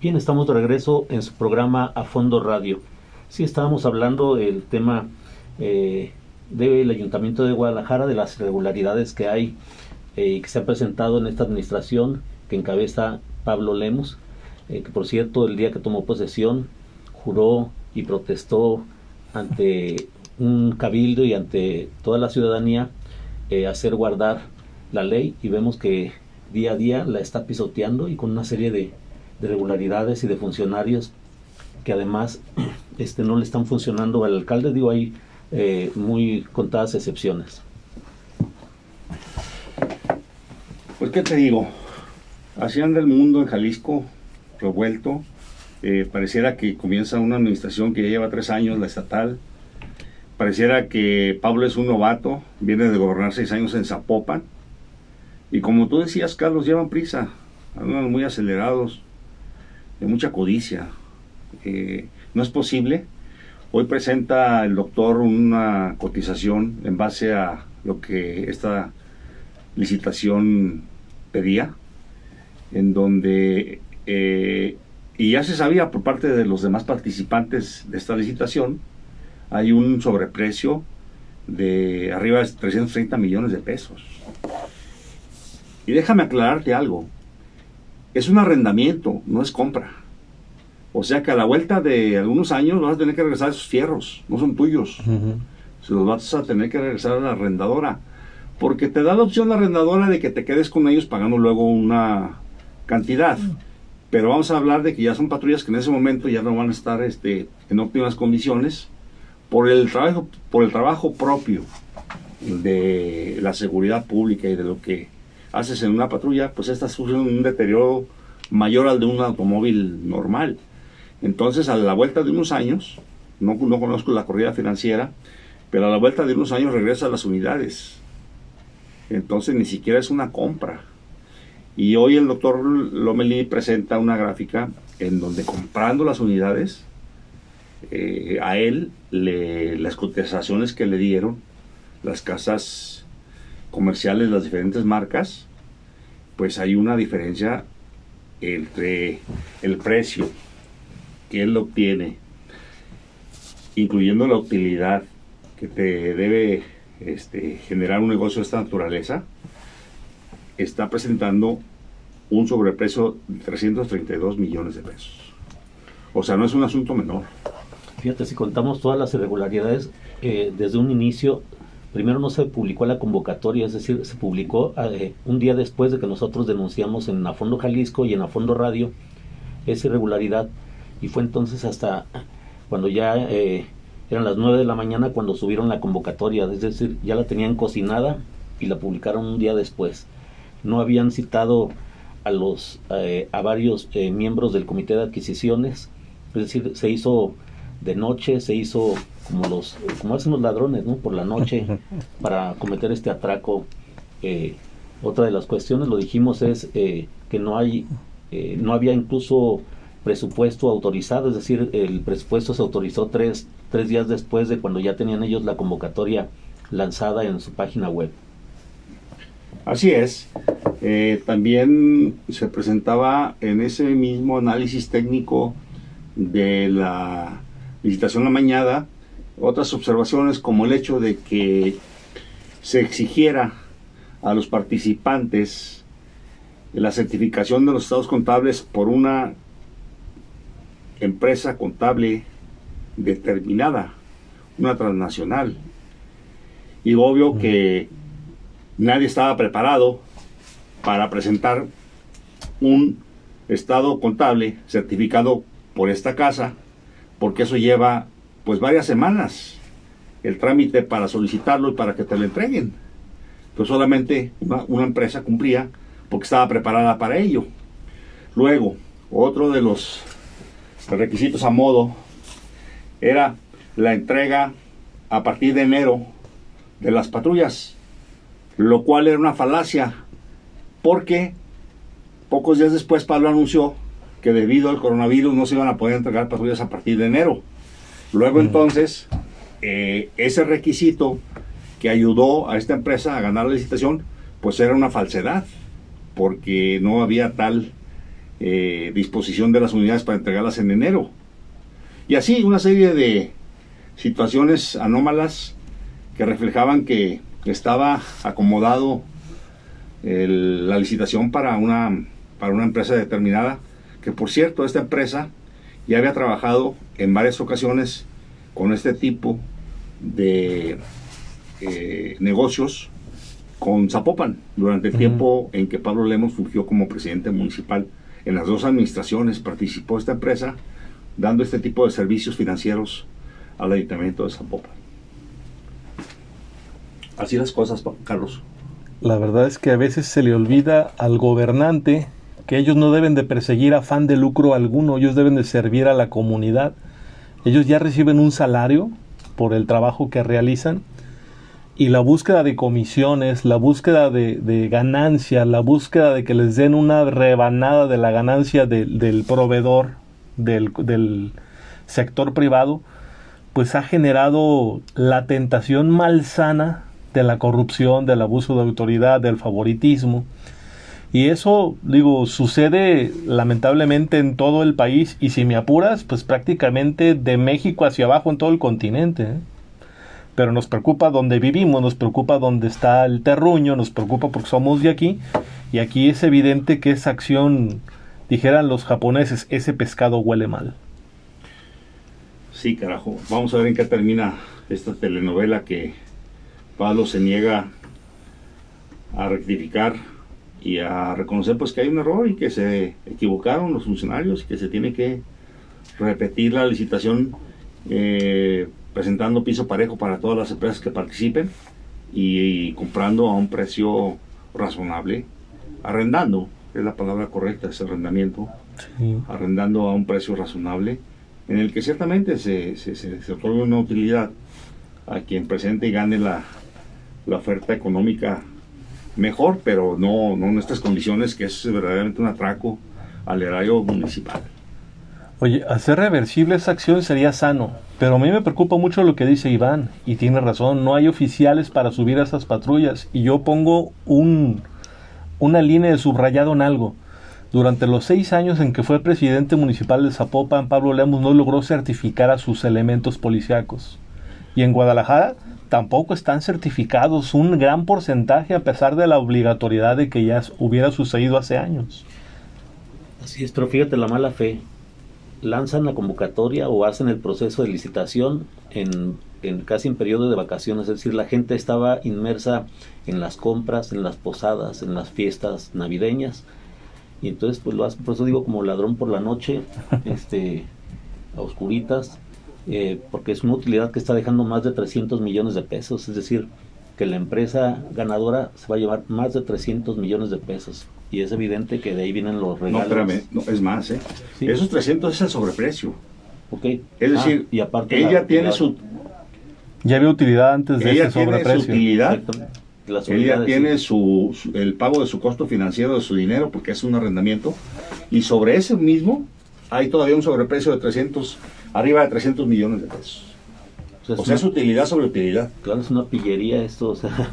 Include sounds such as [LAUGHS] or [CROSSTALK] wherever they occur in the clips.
Bien, estamos de regreso en su programa A Fondo Radio. Sí, estábamos hablando del tema eh, del Ayuntamiento de Guadalajara, de las irregularidades que hay eh, y que se han presentado en esta administración que encabeza Pablo Lemos, eh, que por cierto el día que tomó posesión juró y protestó ante un cabildo y ante toda la ciudadanía hacer guardar la ley y vemos que día a día la está pisoteando y con una serie de de regularidades y de funcionarios que además [CLEARS THROAT] este, no le están funcionando al alcalde. Digo, hay eh, muy contadas excepciones. Pues, ¿qué te digo? Así anda el mundo en Jalisco, revuelto. Eh, pareciera que comienza una administración que ya lleva tres años, la estatal. Pareciera que Pablo es un novato, viene de gobernar seis años en Zapopan. Y como tú decías, Carlos, llevan prisa, andan muy acelerados de mucha codicia. Eh, no es posible. Hoy presenta el doctor una cotización en base a lo que esta licitación pedía, en donde, eh, y ya se sabía por parte de los demás participantes de esta licitación, hay un sobreprecio de arriba de 330 millones de pesos. Y déjame aclararte algo, es un arrendamiento, no es compra. O sea que a la vuelta de algunos años vas a tener que regresar esos fierros, no son tuyos. Se los vas a tener que regresar a la arrendadora. Porque te da la opción la arrendadora de que te quedes con ellos pagando luego una cantidad. Pero vamos a hablar de que ya son patrullas que en ese momento ya no van a estar este, en óptimas condiciones por el trabajo, por el trabajo propio de la seguridad pública y de lo que haces en una patrulla, pues estas sufren un deterioro mayor al de un automóvil normal. Entonces, a la vuelta de unos años, no, no conozco la corrida financiera, pero a la vuelta de unos años regresa a las unidades. Entonces, ni siquiera es una compra. Y hoy el doctor Lomeli presenta una gráfica en donde comprando las unidades, eh, a él las cotizaciones que le dieron las casas comerciales, las diferentes marcas, pues hay una diferencia entre el precio que él obtiene, incluyendo la utilidad que te debe este, generar un negocio de esta naturaleza, está presentando un sobreprecio de 332 millones de pesos. O sea, no es un asunto menor. Fíjate, si contamos todas las irregularidades, eh, desde un inicio primero no se publicó la convocatoria, es decir, se publicó eh, un día después de que nosotros denunciamos en Afondo Jalisco y en Afondo Radio esa irregularidad y fue entonces hasta cuando ya eh, eran las 9 de la mañana cuando subieron la convocatoria, es decir, ya la tenían cocinada y la publicaron un día después. No habían citado a los eh, a varios miembros del comité de adquisiciones, es decir, se hizo de noche, se hizo como los como hacen los ladrones no por la noche [LAUGHS] para cometer este atraco. Eh, otra de las cuestiones lo dijimos es eh, que no hay eh, no había incluso presupuesto autorizado es decir el presupuesto se autorizó tres tres días después de cuando ya tenían ellos la convocatoria lanzada en su página web. Así es. También se presentaba en ese mismo análisis técnico de la licitación mañana otras observaciones como el hecho de que se exigiera a los participantes la certificación de los estados contables por una empresa contable determinada, una transnacional. Y obvio que nadie estaba preparado para presentar un estado contable certificado por esta casa porque eso lleva pues varias semanas el trámite para solicitarlo y para que te lo entreguen. Pues solamente una, empresa cumplía porque estaba preparada para ello. Luego, otro de los requisitos a modo era la entrega a partir de enero de las patrullas, lo cual era una falacia, porque pocos días después Pablo anunció que debido al coronavirus no se iban a poder entregar patrullas a partir de enero. Luego entonces, eh, ese requisito que ayudó a esta empresa a ganar la licitación, pues era una falsedad, porque no había tal eh, disposición de las unidades para entregarlas en enero. Y así una serie de situaciones anómalas que reflejaban que estaba acomodado la licitación para una, para una empresa determinada, que por cierto, esta empresa ya había trabajado en varias ocasiones con este tipo de eh, negocios con Zapopan durante el tiempo en que Pablo Lemos fungió como presidente municipal. En las dos administraciones participó esta empresa dando este tipo de servicios financieros al ayuntamiento de Zapopan. Así las cosas, Carlos. La verdad es que a veces se le olvida al gobernante que ellos no deben de perseguir afán de lucro alguno, ellos deben de servir a la comunidad. Ellos ya reciben un salario por el trabajo que realizan y la búsqueda de comisiones, la búsqueda de, ganancia, la búsqueda de que les den una rebanada de la ganancia del proveedor del sector privado, pues ha generado la tentación malsana de la corrupción, del abuso de autoridad, del favoritismo. Y eso, digo, sucede lamentablemente en todo el país y si me apuras, pues prácticamente de México hacia abajo en todo el continente. ¿eh? Pero nos preocupa donde vivimos, nos preocupa donde está el terruño, nos preocupa porque somos de aquí y aquí es evidente que esa acción, dijeran los japoneses, ese pescado huele mal. Sí, carajo. Vamos a ver en qué termina esta telenovela que Pablo se niega a rectificar y a reconocer pues que hay un error y que se equivocaron los funcionarios y que se tiene que repetir la licitación eh, presentando piso parejo para todas las empresas que participen y, comprando a un precio razonable, arrendando, es la palabra correcta, ese arrendamiento, arrendando a un precio razonable en el que ciertamente se, se, se, se otorga una utilidad a quien presente y gane la, la oferta económica mejor, pero no, no en estas condiciones que es verdaderamente un atraco al erario municipal. Oye, hacer reversible esa acción sería sano, pero a mí me preocupa mucho lo que dice Iván, y tiene razón, no hay oficiales para subir a esas patrullas, y yo pongo un, una línea de subrayado en algo. Durante los seis años en que fue presidente municipal de Zapopan, Pablo Lemos no logró certificar a sus elementos policíacos. Y en Guadalajara tampoco están certificados un gran porcentaje a pesar de la obligatoriedad de que ya hubiera sucedido hace años. Así es, pero fíjate la mala fe. Lanzan la convocatoria o hacen el proceso de licitación en, casi en periodo de vacaciones, es decir, la gente estaba inmersa en las compras, en las posadas, en las fiestas navideñas, y entonces pues lo hacen, por eso digo como ladrón por la noche, [LAUGHS] este, a oscuritas, eh, porque es una utilidad que está dejando más de 300 millones de pesos, es decir, que la empresa ganadora se va a llevar más de 300 millones de pesos. Y es evidente que de ahí vienen los regalos. No, espérame, no, es más, ¿eh? Esos 300 es el sobreprecio. Ok. Es decir, ah, y aparte ella tiene su... Ya había utilidad antes de ese sobreprecio. Su utilidad. Ella tiene su, el pago de su costo financiero de su dinero porque es un arrendamiento y sobre ese mismo hay todavía un sobreprecio de 300 arriba de 300 millones de pesos. O sea, es, utilidad sobre utilidad. Claro, es una pillería esto, o sea,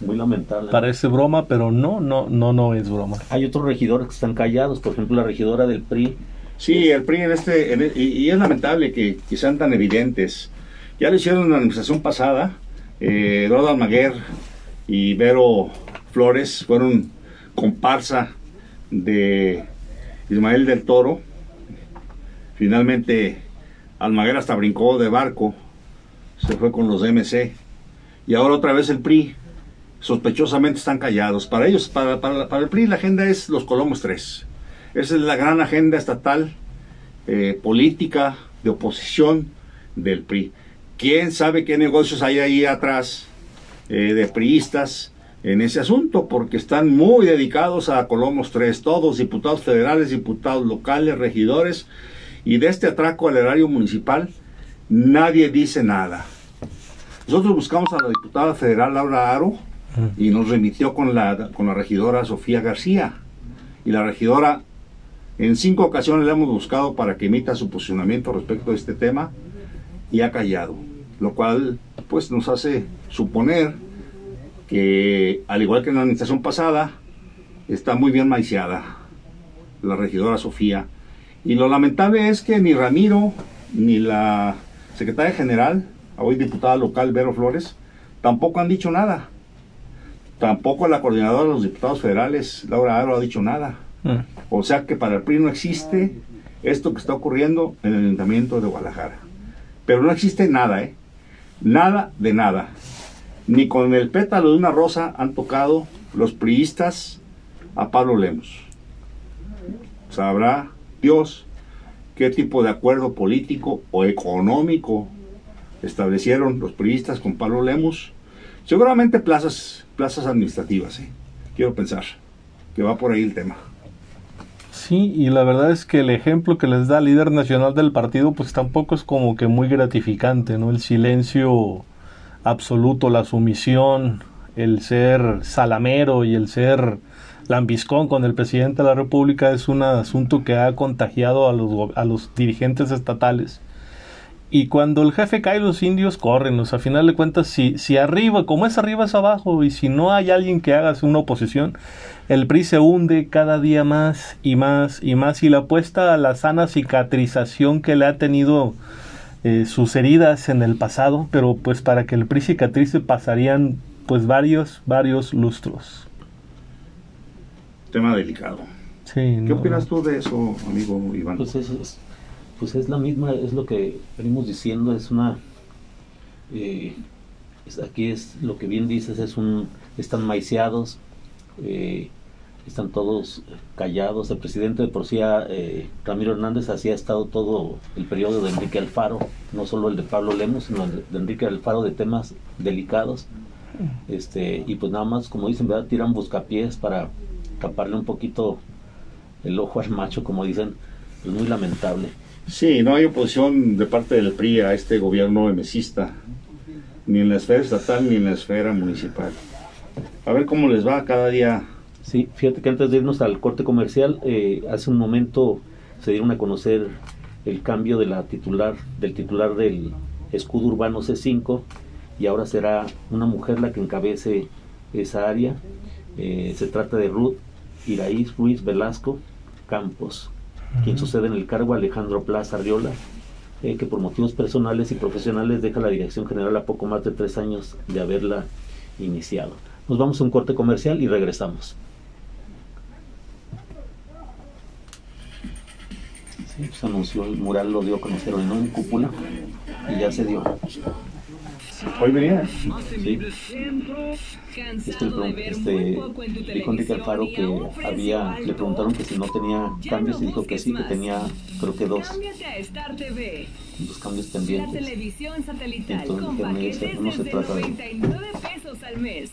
muy lamentable. Parece broma, pero no, no, no, no es broma. Hay otros regidores que están callados, por ejemplo, la regidora del PRI. Sí, el PRI en este, e, y, es lamentable que, sean tan evidentes. Ya lo hicieron en la administración pasada, eh, Eduardo Almaguer y Vero Flores fueron comparsa de Ismael del Toro, Finalmente, Almaguer hasta brincó de barco, se fue con los MC. Y ahora otra vez el PRI, sospechosamente están callados. Para ellos, para, para, el PRI, la agenda es los Colomos 3. Esa es la gran agenda estatal, eh, política, de oposición del PRI. ¿Quién sabe qué negocios hay ahí atrás eh, de priistas en ese asunto? Porque están muy dedicados a Colomos 3, todos, diputados federales, diputados locales, regidores, y de este atraco al erario municipal nadie dice nada. Nosotros buscamos a la diputada federal Laura Aro y nos remitió con la, con la regidora Sofía García. Y la regidora en cinco ocasiones le hemos buscado para que emita su posicionamiento respecto a este tema y ha callado, lo cual pues nos hace suponer que al igual que en la administración pasada, está muy bien maiciada la regidora Sofía. Y lo lamentable es que ni Ramiro ni la secretaria general, hoy diputada local Vero Flores, tampoco han dicho nada. Tampoco la coordinadora de los diputados federales, Laura Aro, ha dicho nada. Mm. O sea que para el PRI no existe esto que está ocurriendo en el Ayuntamiento de Guadalajara. Pero no existe nada, ¿eh? Nada de nada. Ni con el pétalo de una rosa han tocado los priistas a Pablo Lemos. Sabrá Dios qué tipo de acuerdo político o económico establecieron los priistas con Pablo Lemos. Seguramente plazas, plazas administrativas, ¿eh? quiero pensar que va por ahí el tema. Sí, y la verdad es que el ejemplo que les da el líder nacional del partido, pues tampoco es como que muy gratificante, ¿no? El silencio absoluto, la sumisión, el ser salamero y el ser lambiscón con el presidente de la República es un asunto que ha contagiado a los, a los dirigentes estatales. Y cuando el jefe cae, los indios corren. O a final de cuentas, si, si arriba, como es arriba, es abajo. Y si no hay alguien que haga una oposición, el PRI se hunde cada día más y más y más. Y la apuesta a la sana cicatrización que le ha tenido eh, sus heridas en el pasado. Pero pues para que el PRI cicatrice pasarían pues varios, varios lustros tema delicado. ¿Qué opinas tú de eso, amigo Iván? Pues es, pues es la misma, es lo que venimos diciendo, es una... Eh, aquí es lo que bien dices, es un están maiciados, eh, están todos callados. El presidente de por sí, eh, Ramiro Hernández, así ha estado todo el periodo de Enrique Alfaro, no solo el de Pablo Lemos, sino el de Enrique Alfaro de temas delicados. Este, y pues nada más, como dicen, ¿verdad? tiran buscapiés para taparle un poquito el ojo al macho, como dicen, es muy lamentable. Sí, no hay oposición de parte del PRI a este gobierno emesista, ni en la esfera estatal ni en la esfera municipal. A ver cómo les va cada día. Sí, fíjate que antes de irnos al corte comercial, eh, hace un momento se dieron a conocer el cambio de la titular, del titular del escudo urbano C5 y ahora será una mujer la que encabece esa área. Eh, se trata de Ruth Iraíz Ruiz Velasco Campos, quien sucede en el cargo Alejandro Plaza Arriola, eh, que por motivos personales y profesionales deja la dirección general a poco más de tres años de haberla iniciado. Nos vamos a un corte comercial y regresamos. Sí, se anunció el mural, lo dio a conocer hoy, ¿no? En cúpula y ya se dio. Hoy venía. Sí. Este, este, dijo Enrique Alfaro que había, le preguntaron que si no tenía cambios y dijo que sí, que tenía creo que dos, dos cambios pendientes. Entonces no se trata de al mes.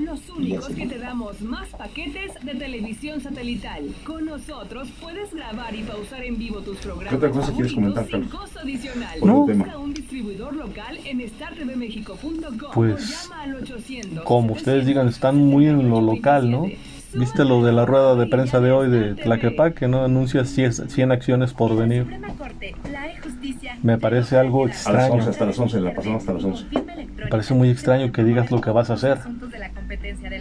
Los únicos que te damos más paquetes de televisión satelital. Con nosotros puedes grabar y pausar en vivo tus programas. ¿Qué otra cosa quieres comentar, Carlos? costo adicional. No. Busca un distribuidor local en startvmexico.com pues, como ustedes digan, están muy en lo local, ¿no? ¿Viste lo de la rueda de prensa de hoy de Tlaquepaque, que no anuncia 100 acciones por venir? Me parece algo extraño. hasta las 11, la pasamos hasta las 11. Me parece muy extraño que digas lo que vas a hacer.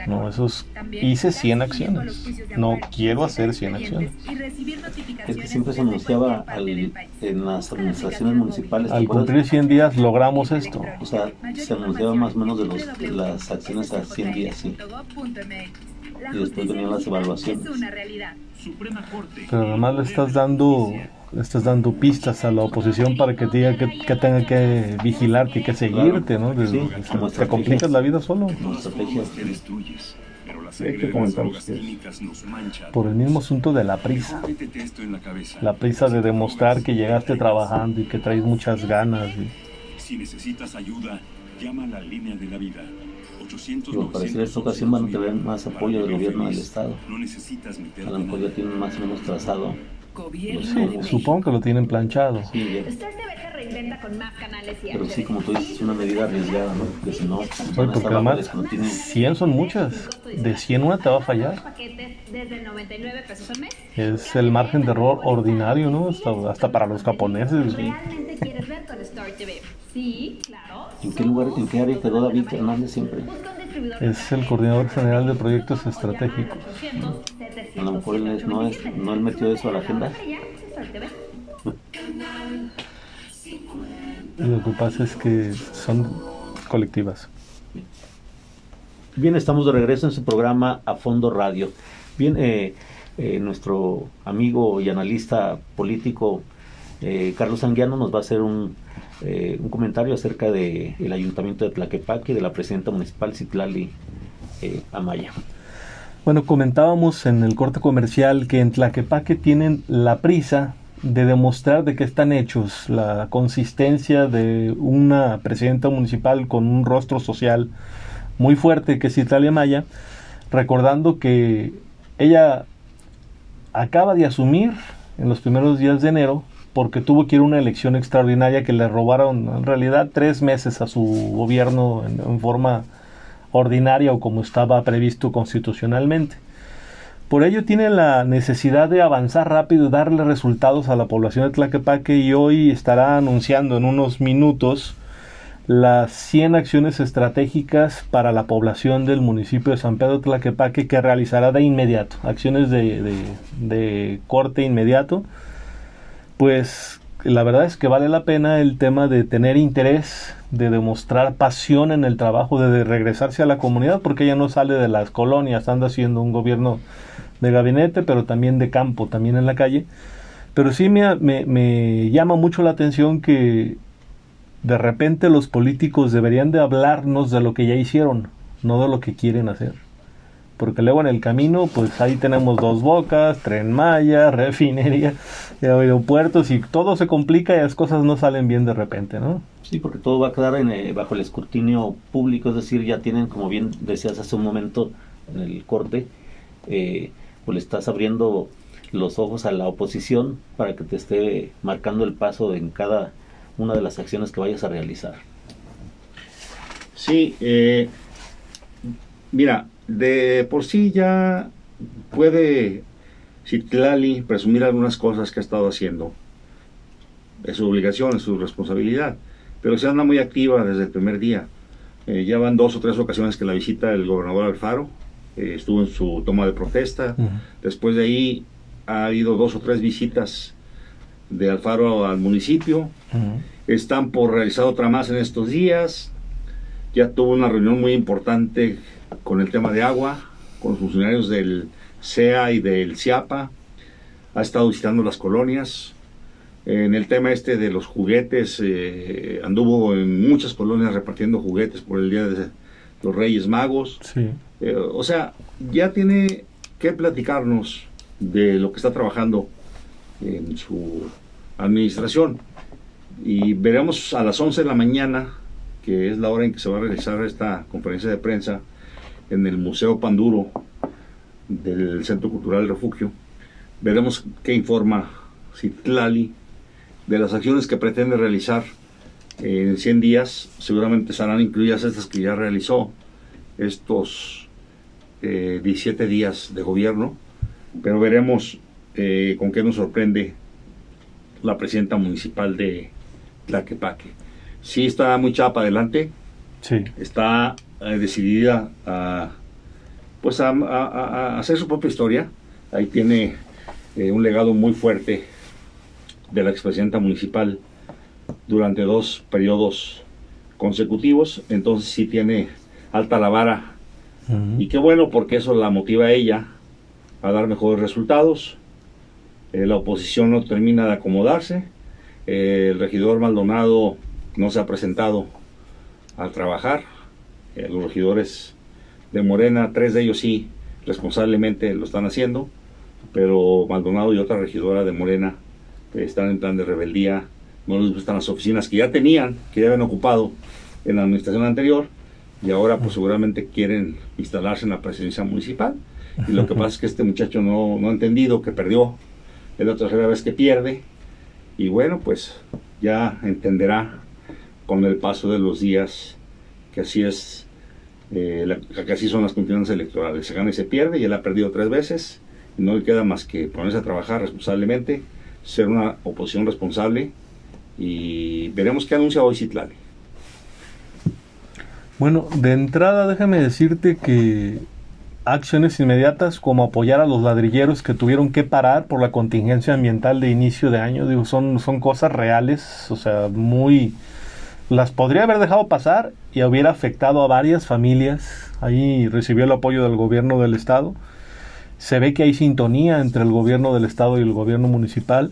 No, eso es... Hice 100 acciones. No quiero hacer 100 acciones. Es que siempre se anunciaba en las administraciones municipales. Al cumplir 100 días logramos esto. O sea, se anunciaba más o menos de, los, las acciones a 100 días, sí y después venían las evaluaciones. Pero además le estás dando le estás dando pistas a la oposición para que diga que, que tenga que vigilarte y que seguirte, ¿no? te complicas la vida solo. Por el mismo asunto de la prisa. La prisa de demostrar que llegaste trabajando y que traes muchas ganas. Si necesitas ayuda, llama a la línea de la vida. Pero parece esta ocasión van a tener más apoyo del gobierno del Estado. A lo mejor ya tienen más o menos trazado. supongo que lo tienen planchado. Sí, Pero sí, como tú dices, es una medida arriesgada, ¿no? Porque si no, porque además, 100 son muchas. De 100 una te va a fallar. Es el margen de error ordinario, ¿no? Hasta, hasta para los japoneses. Sí, claro. ¿En qué lugar, en qué área quedó David Hernández siempre? Es el coordinador general de proyectos estratégicos. A lo mejor él no, es, no él metió eso a la agenda. [LAUGHS] Lo que pasa es que son colectivas. Bien, estamos de regreso en su programa A Fondo Radio. Bien, eh, eh, nuestro amigo y analista político eh, Carlos Anguiano nos va a hacer un, un comentario acerca del el ayuntamiento de Tlaquepaque y de la presidenta municipal Citlali Amaya. Bueno, comentábamos en el corte comercial que en Tlaquepaque tienen la prisa de demostrar de qué están hechos, la consistencia de una presidenta municipal con un rostro social muy fuerte que es Italia Maya, recordando que ella acaba de asumir en los primeros días de enero porque tuvo que ir a una elección extraordinaria que le robaron en realidad tres meses a su gobierno en forma ordinaria o como estaba previsto constitucionalmente. Por ello tiene la necesidad de avanzar rápido y darle resultados a la población de Tlaquepaque y hoy estará anunciando en unos minutos las 100 acciones estratégicas para la población del municipio de San Pedro Tlaquepaque que realizará de inmediato, acciones de, de, de corte inmediato, pues la verdad es que vale la pena el tema de tener interés, de demostrar pasión en el trabajo, de regresarse a la comunidad, porque ella no sale de las colonias, anda haciendo un gobierno de gabinete, pero también de campo, también en la calle. Pero sí me, me, llama mucho la atención que de repente los políticos deberían de hablarnos de lo que ya hicieron, no de lo que quieren hacer. Porque luego en el camino, pues ahí tenemos dos bocas, tren Maya, [LAUGHS] refinería, aeropuertos y todo se complica y las cosas no salen bien de repente, ¿no? Sí, porque todo va a quedar en, eh, bajo el escrutinio público, es decir, ya tienen, como bien decías hace un momento en el corte, eh, pues le estás abriendo los ojos a la oposición para que te esté marcando el paso en cada una de las acciones que vayas a realizar. Sí, eh, mira, de por sí ya puede Citlali presumir algunas cosas que ha estado haciendo. Es su obligación, es su responsabilidad. Pero se anda muy activa desde el primer día. Eh, ya van dos o tres ocasiones que la visita el gobernador Alfaro eh, estuvo en su toma de protesta. Después de ahí ha habido dos o tres visitas de Alfaro al municipio. Están por realizar otra más en estos días. Ya tuvo una reunión muy importante con el tema de agua, con los funcionarios del CEA y del CIAPA. Ha estado visitando las colonias. En el tema este de los juguetes, eh, anduvo en muchas colonias repartiendo juguetes por el Día de los Reyes Magos. Sí. Eh, o sea, ya tiene que platicarnos de lo que está trabajando en su administración. Y veremos a las 11 de la mañana, que es la hora en que se va a realizar esta conferencia de prensa en el Museo Panduro del Centro Cultural Refugio. Veremos qué informa Citlali de las acciones que pretende realizar en 100 días. Seguramente serán incluidas estas que ya realizó estos 17 eh, días de gobierno, pero veremos eh, con qué nos sorprende la presidenta municipal de Tlaquepaque. Sí está muy chapa adelante, sí. está eh, decidida a, pues a, hacer su propia historia. Ahí tiene un legado muy fuerte de la expresidenta municipal durante dos periodos consecutivos, entonces sí tiene alta la vara y qué bueno porque eso la motiva a ella a dar mejores resultados. Eh, la oposición no termina de acomodarse. Eh, el regidor Maldonado no se ha presentado a trabajar. Eh, los regidores de Morena, tres de ellos sí, responsablemente lo están haciendo, pero Maldonado y otra regidora de Morena están en plan de rebeldía, no les gustan las oficinas que ya tenían, que ya habían ocupado en la administración anterior, y ahora pues seguramente quieren instalarse en la presidencia municipal. Y lo que pasa es que este muchacho no, no ha entendido que perdió, es la tercera vez que pierde, y bueno, pues ya entenderá con el paso de los días así es, eh, así son las contiendas electorales, se gana y se pierde, y él ha perdido tres veces, no le queda más que ponerse a trabajar responsablemente, ser una oposición responsable, y veremos qué anuncia hoy Citlali. Bueno, de entrada déjame decirte que acciones inmediatas como apoyar a los ladrilleros que tuvieron que parar por la contingencia ambiental de inicio de año, digo, son, son cosas reales, o sea, muy... Las podría haber dejado pasar y hubiera afectado a varias familias. Ahí recibió el apoyo del gobierno del estado. Se ve que hay sintonía entre el gobierno del estado y el gobierno municipal.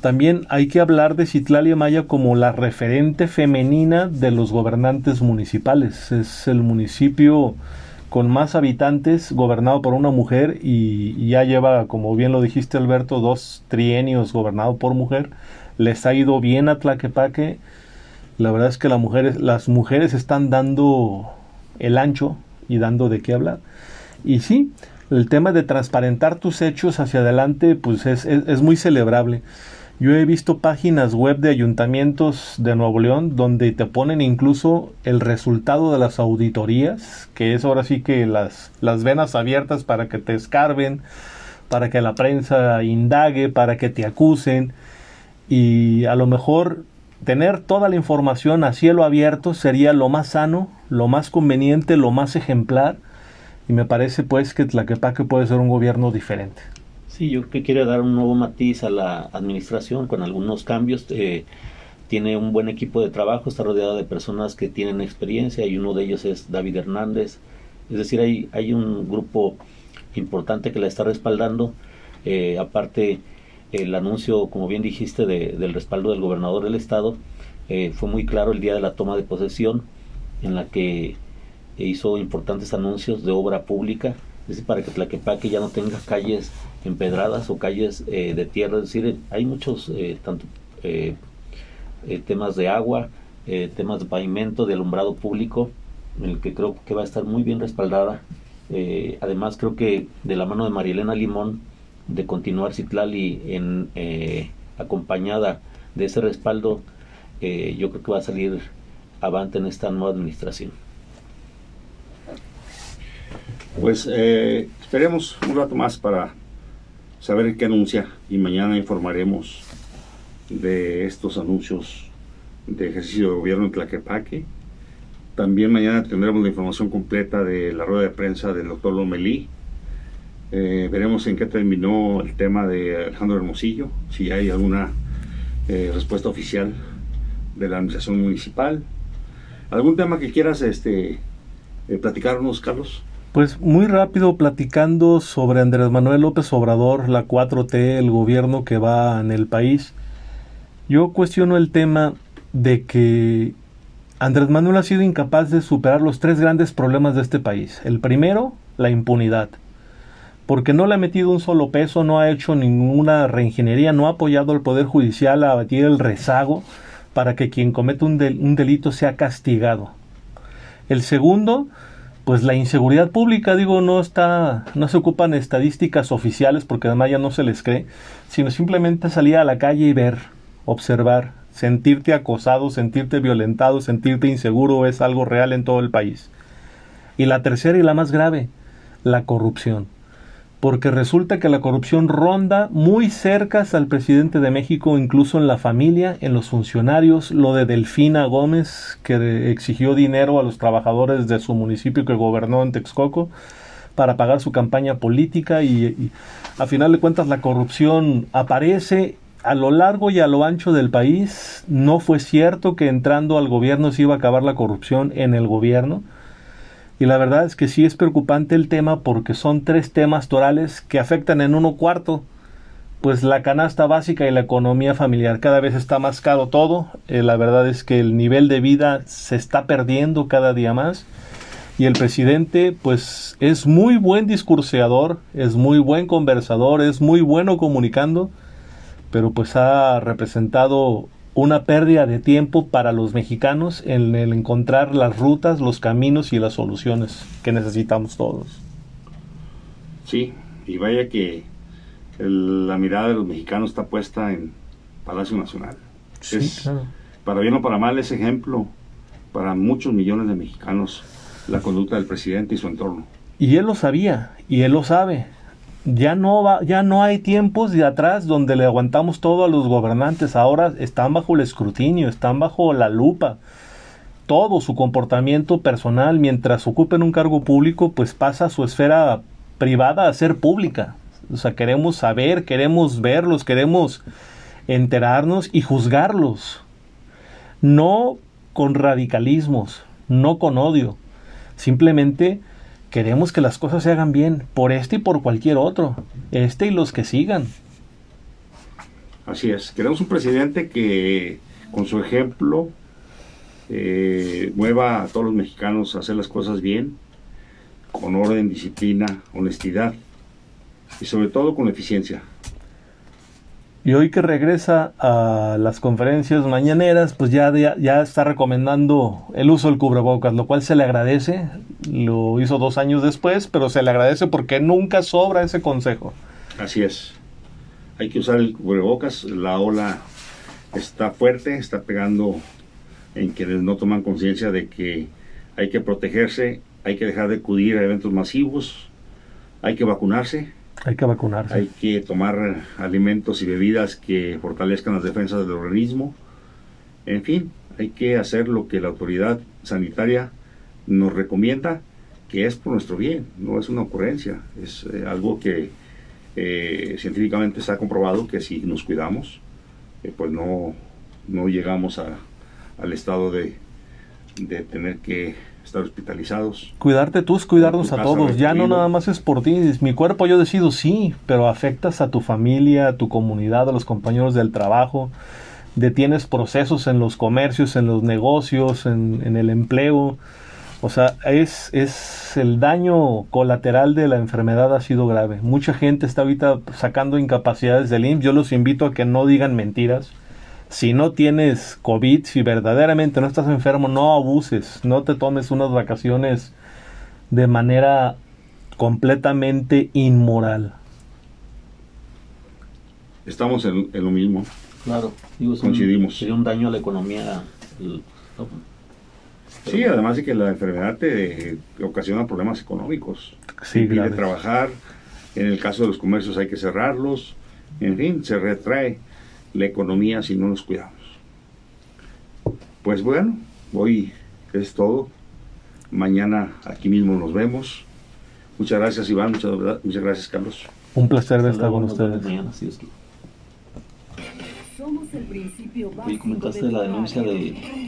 También hay que hablar de Citlalia Maya como la referente femenina de los gobernantes municipales. Es el municipio con más habitantes, gobernado por una mujer y, ya lleva, como bien lo dijiste Alberto, dos trienios gobernado por mujer. Les ha ido bien a Tlaquepaque. La verdad es que las mujeres, las mujeres están dando el ancho y dando de qué hablar. Y sí, el tema de transparentar tus hechos hacia adelante, pues es, es muy celebrable. Yo he visto páginas web de ayuntamientos de Nuevo León donde te ponen incluso el resultado de las auditorías, que es ahora sí que las, las venas abiertas para que te escarben, para que la prensa indague, para que te acusen y a lo mejor tener toda la información a cielo abierto sería lo más sano, lo más conveniente, lo más ejemplar y me parece pues que Tlaquepaque puede ser un gobierno diferente. Sí, yo creo que quiere dar un nuevo matiz a la administración con algunos cambios. Eh, tiene un buen equipo de trabajo, está rodeado de personas que tienen experiencia y uno de ellos es David Hernández. Es decir, hay, hay un grupo importante que la está respaldando. Eh, aparte, el anuncio, como bien dijiste, del respaldo del gobernador del estado eh, fue muy claro el día de la toma de posesión, en la que hizo importantes anuncios de obra pública, es decir, para que Tlaquepaque ya no tenga calles empedradas o calles eh, de tierra, es decir, hay muchos eh, tanto eh, temas de agua, temas de pavimento, de alumbrado público, en el que creo que va a estar muy bien respaldada. además, creo que de la mano de Marielena Limón, de continuar Citlali en, acompañada de ese respaldo, yo creo que va a salir avante en esta nueva administración. Pues esperemos un rato más para saber qué anuncia y mañana informaremos de estos anuncios de ejercicio de gobierno en Tlaquepaque. También mañana tendremos la información completa de la rueda de prensa del doctor Lomelí. Eh, veremos en qué terminó el tema de Alejandro Hermosillo, si hay alguna eh, respuesta oficial de la administración municipal. ¿Algún tema que quieras este, eh, platicarnos, Carlos? Pues muy rápido platicando sobre Andrés Manuel López Obrador, la 4T, el gobierno que va en el país. Yo cuestiono el tema de que Andrés Manuel ha sido incapaz de superar los tres grandes problemas de este país. El primero, la impunidad. Porque no le ha metido un solo peso, no ha hecho ninguna reingeniería, no ha apoyado al Poder Judicial a abatir el rezago para que quien comete un, un delito sea castigado. El segundo, pues la inseguridad pública, digo, no está, no se ocupan estadísticas oficiales porque además ya no se les cree, sino simplemente salir a la calle y ver, observar, sentirte acosado, sentirte violentado, sentirte inseguro es algo real en todo el país. Y la tercera y la más grave, la corrupción porque resulta que la corrupción ronda muy cerca al presidente de México, incluso en la familia, en los funcionarios, lo de Delfina Gómez, que exigió dinero a los trabajadores de su municipio que gobernó en Texcoco para pagar su campaña política y, a final de cuentas la corrupción aparece a lo largo y a lo ancho del país. No fue cierto que entrando al gobierno se iba a acabar la corrupción en el gobierno y la verdad es que sí es preocupante el tema porque son tres temas torales que afectan en uno cuarto pues la canasta básica y la economía familiar. Cada vez está más caro todo. Eh, la verdad es que el nivel de vida se está perdiendo cada día más. Y el presidente, pues, es muy buen discurseador, es muy buen conversador, es muy bueno comunicando, pero pues ha representado una pérdida de tiempo para los mexicanos en el encontrar las rutas, los caminos y las soluciones que necesitamos todos. Sí, y vaya que la mirada de los mexicanos está puesta en Palacio Nacional. es, Para bien o para mal es ejemplo para muchos millones de mexicanos la conducta del presidente y su entorno. Y él lo sabía, y él lo sabe ya no va, ya no hay tiempos de atrás donde le aguantamos todo a los gobernantes, ahora están bajo el escrutinio, están bajo la lupa. todo su comportamiento personal mientras ocupen un cargo público, pues pasa a su esfera privada a ser pública. O sea, queremos saber, queremos verlos, queremos enterarnos y juzgarlos. No con radicalismos, no con odio. Simplemente queremos que las cosas se hagan bien por este y por cualquier otro. Este y los que sigan. Así es. Queremos un presidente que con su ejemplo eh, mueva a todos los mexicanos a hacer las cosas bien, con orden, disciplina, honestidad y sobre todo con eficiencia. Y hoy que regresa a las conferencias mañaneras, pues ya, ya, está recomendando el uso del cubrebocas, lo cual se le agradece. Lo hizo dos años después, pero se le agradece porque nunca sobra ese consejo. Así es. Hay que usar el cubrebocas. La ola está fuerte, está pegando en quienes no toman conciencia de que hay que protegerse, hay que dejar de acudir a eventos masivos, hay que vacunarse hay que vacunarse. Hay que tomar alimentos y bebidas que fortalezcan las defensas del organismo. En fin, hay que hacer lo que la autoridad sanitaria nos recomienda, que es por nuestro bien, no es una ocurrencia, es eh, algo que eh, científicamente está comprobado que si nos cuidamos, eh, pues no, no llegamos a, al estado de, de tener que estar hospitalizados. Cuidarte tú es cuidarnos a todos, ya no nada más es por ti, es mi cuerpo yo decido sí, pero afectas a tu familia, a tu comunidad, a los compañeros del trabajo, detienes procesos en los comercios, en los negocios, en, en el empleo, o sea, es, es el daño colateral de la enfermedad ha sido grave. Mucha gente está ahorita sacando incapacidades del IMSS, yo los invito a que no digan mentiras si no tienes COVID, si verdaderamente no estás enfermo, no abuses, no te tomes unas vacaciones de manera completamente inmoral. Estamos en, lo mismo. Claro, coincidimos. sería un daño a la economía. Sí, además de que la enfermedad te ocasiona problemas económicos. Sí, Impide trabajar. En el caso de los comercios hay que cerrarlos. En fin, se retrae la economía si no nos cuidamos. Pues bueno, hoy es todo. Mañana aquí mismo nos vemos. Muchas gracias Iván, muchas, muchas gracias Carlos. Un placer estar con ustedes. Mañana, sí, comentaste la denuncia de